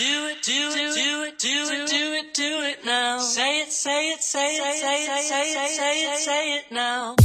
Do it, do it, do it, do it, do it, do it now. Say it, say it, say it, say it, say it, say it, say it now.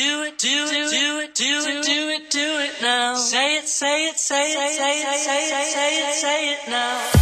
Do it do it, do it, do it, do it, do it now. Say it, say it, say it, say it, say it, say it, say it now.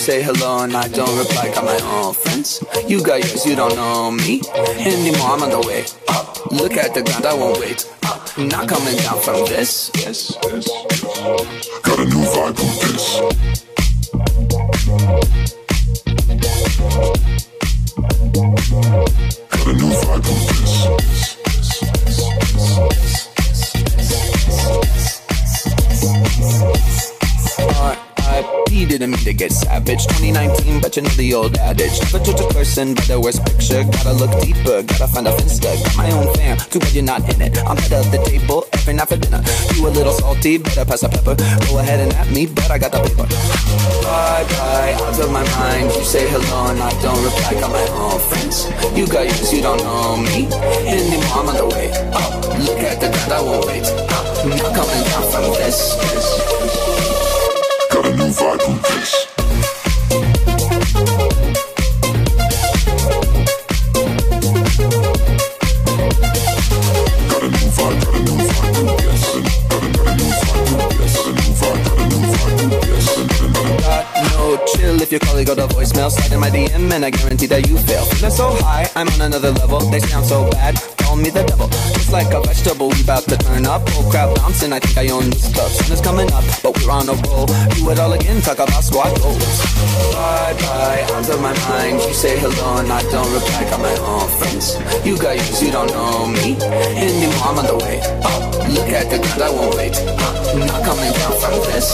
Say hello and I don't reply. Got my own friends. You got yours, you don't know me anymore. I'm on the way up. Look at the ground, I won't wait up. Not coming down from this. Yes, yes. Got a new vibe from this. Didn't mean to get savage. 2019, but you know the old adage. Never judge a person by the worst picture. Gotta look deeper, gotta find a finsta. Got my own fam, too bad you're not in it. I'm of the table every night for dinner. You a little salty, better pass the pepper. Go ahead and at me, but I got the paper. Bye bye, out of my mind. You say hello and I don't reply. Got my own friends. You got yours, you don't know me. Anymore, I'm on the way up. Look at the ground, I won't wait. Oh, up. Not coming down from this. this got new vibe from this. If your colleague got a voicemail, slide in my DM and I guarantee that you fail. Feeling so high, I'm on another level. They sound so bad call me the devil. Just like a vegetable, we bout to turn up. Oh crap, bouncing, I think I own this club. Sun is coming up, but we're on a roll. Do it all again, talk about squad goals. Bye bye, out of my mind. You say hello and I don't reply. Got my own friends. You got yours, you don't know me anymore. I'm on the way. Oh, look at the ground, I won't wait. Uh, not coming down from this.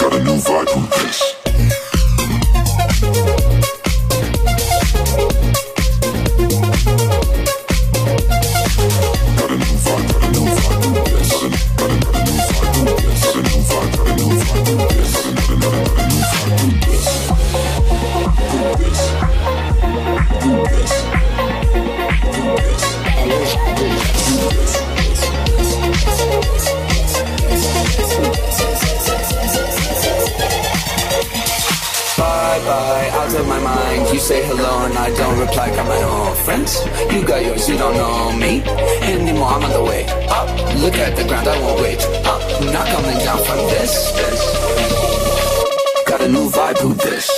Got a new vibe with this. Say hello and I don't reply. Got my own oh, friends. You got yours, you don't know me anymore. I'm on the way up. Look at the ground, I won't wait up. Not coming down from this. this. Got a new vibe, who this?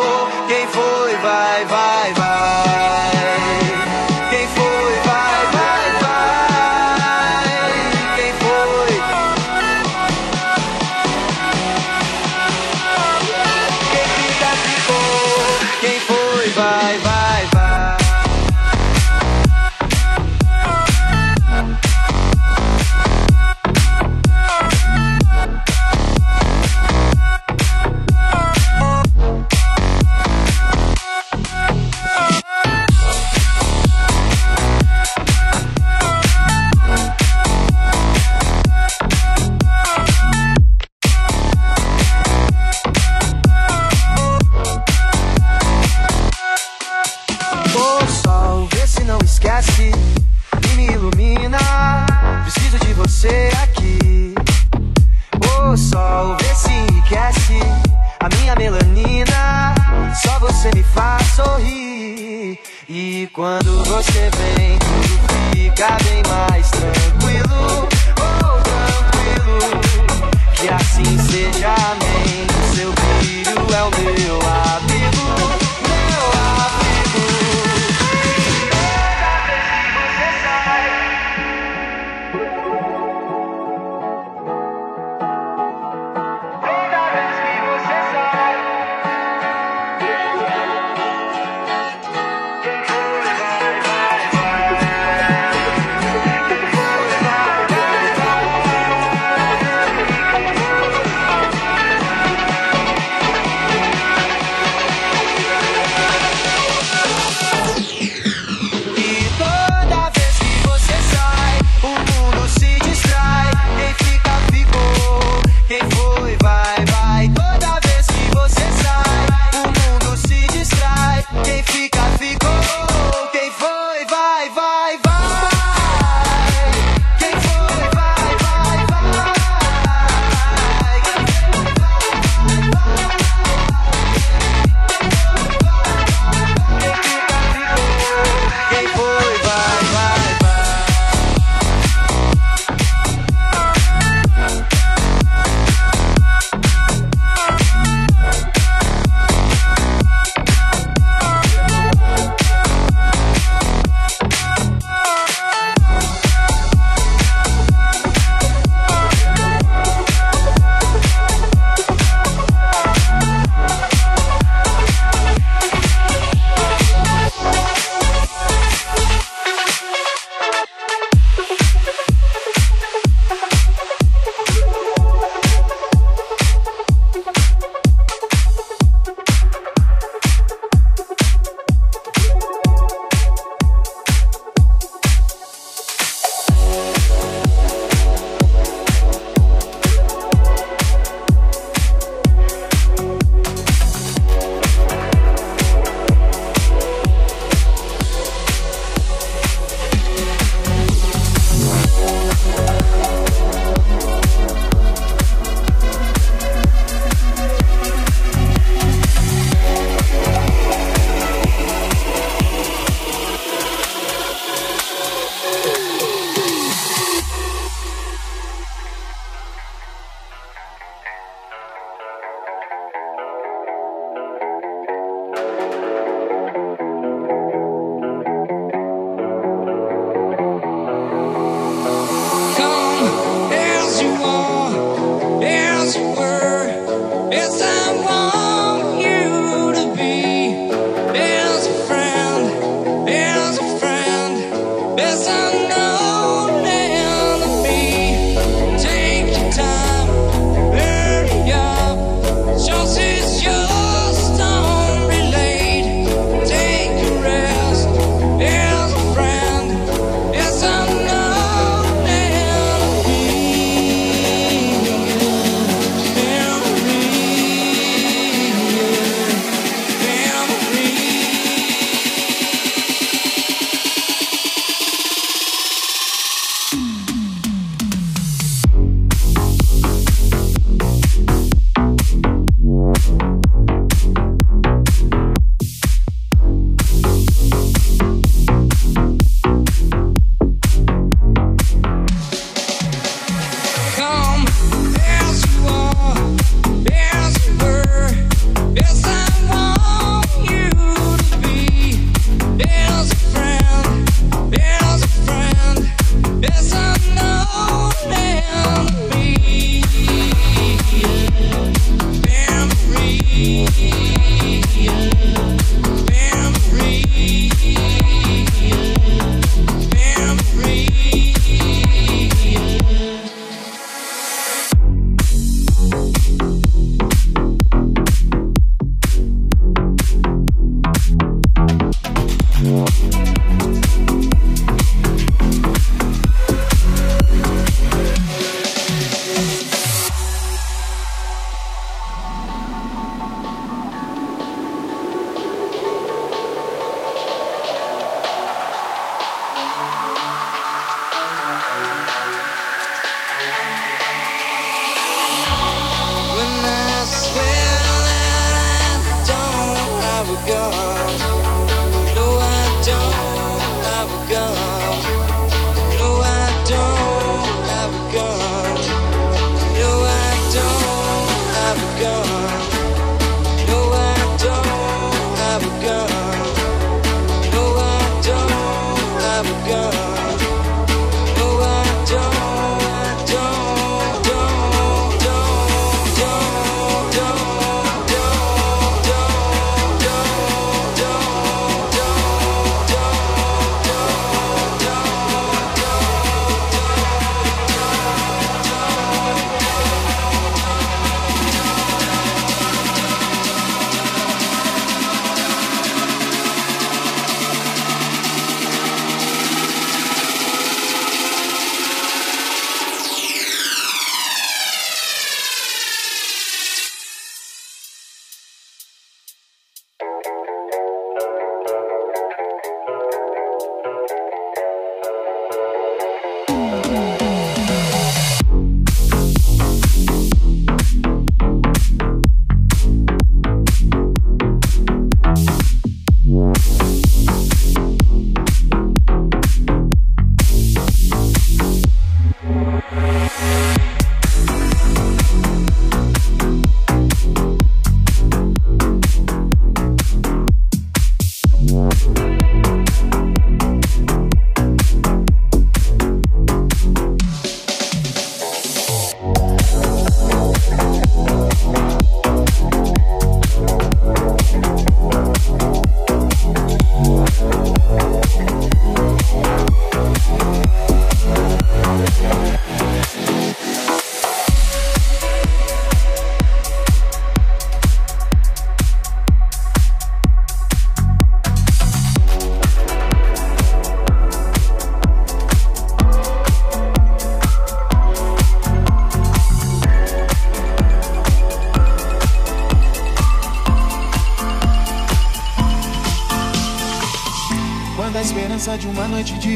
quando você vem, tudo fica bem mais tranquilo. Oh, tranquilo. Que assim seja, amém. Seu filho é o meu amigo.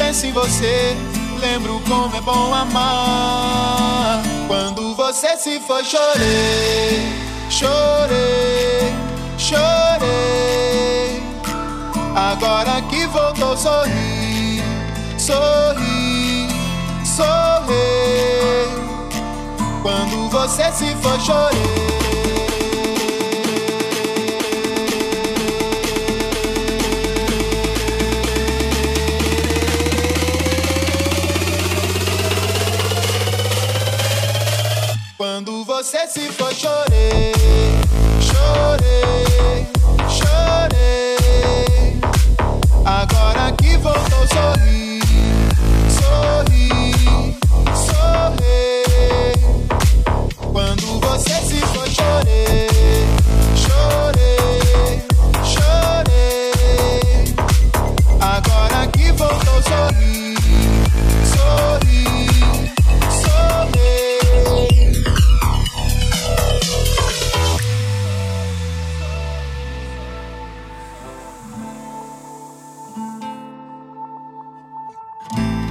penso em você, lembro como é bom amar. Quando você se foi, chorei, chorei, chorei. Agora que voltou, sorri, sorri, sorri. Quando você se foi, chorei. Quando você se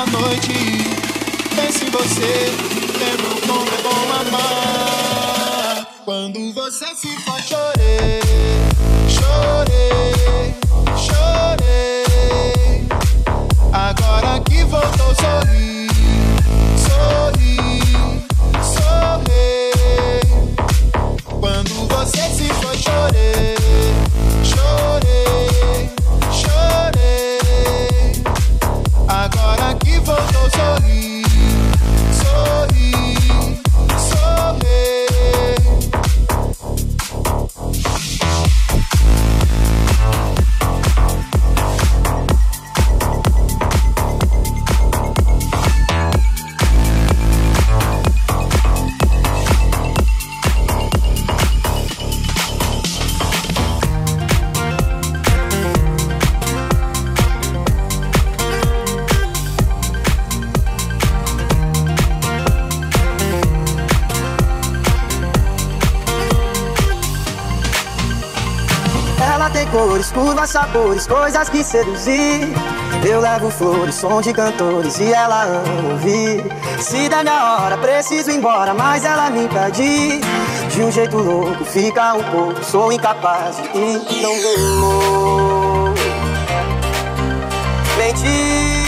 Sinto a noite, penso em você, lembro como é bom amar. Quando você se foi, chorei, chorei, chorei. Agora que voltou, sorri, sorri. Voltou, sabores, coisas que seduzir. Eu levo flores, som de cantores e ela ama ouvir. Se der minha hora, preciso ir embora, mas ela me impede. De um jeito louco, fica um pouco, sou incapaz de ir. Não vou mentir.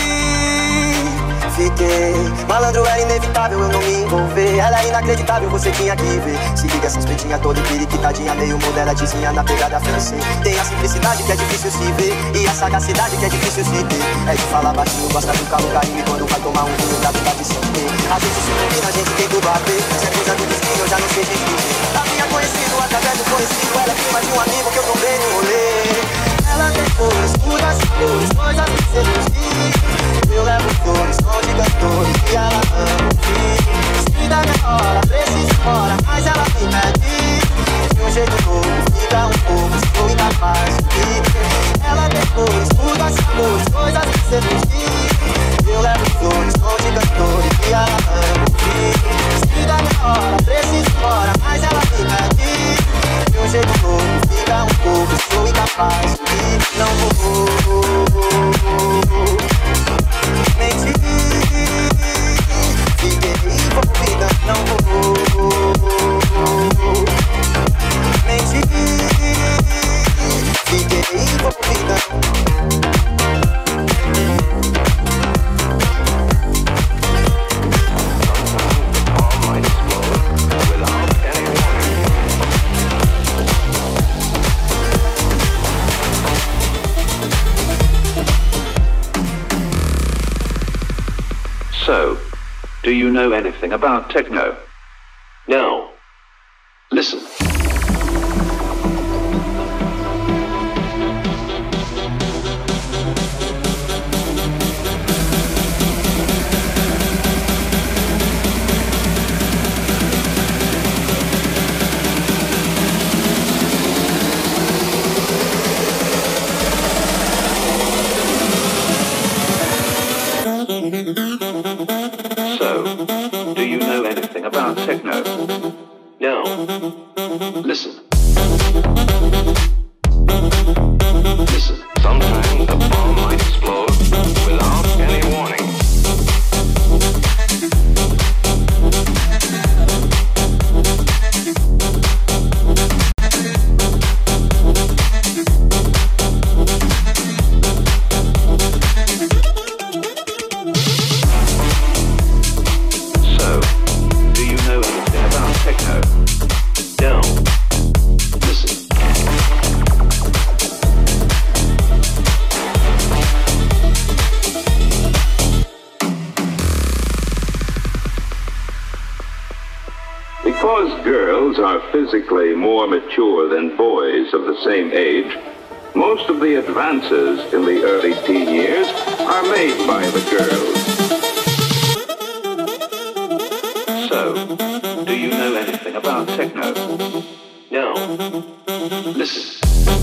Fiquei malandro, era inevitável eu não me envolver. Ela é inacreditável, você tinha que ver. Se liga essas pretinhas toda empiriquitadinha, meio modeladezinha na pegada francês. Tem a simplicidade que é difícil se ver, e a sagacidade que é difícil se ter. É de falar baixinho, gosta do calor, carinho, e quando vai tomar um vinho, dá vontade de sentir. A gente se combina, a gente tem tudo a ver. Se é coisa do destino, eu já não sei dizer. A minha conhecida, através do conhecido, ela é prima de um amigo que eu comprei no rolê. Ela tem cores, puras cores, coisas que seduzir. Eu levo flores, som de cantores e ela ama ouvir. Se dá minha hora, preciso embora, mas ela me pede. De um jeito novo, fica um pouco, estou incapaz de ir. Ela tem cores, puras cores, coisas que seduzir. Eu levo flores, som de cantores e ela ama minha hora, preciso ir embora, mas ela me pede. De um jeito novo, fica um pouco, estou incapaz de ir. Não vou Do you know anything about techno? No. More mature than boys of the same age, most of the advances in the early teen years are made by the girls. So, do you know anything about techno? No. Listen.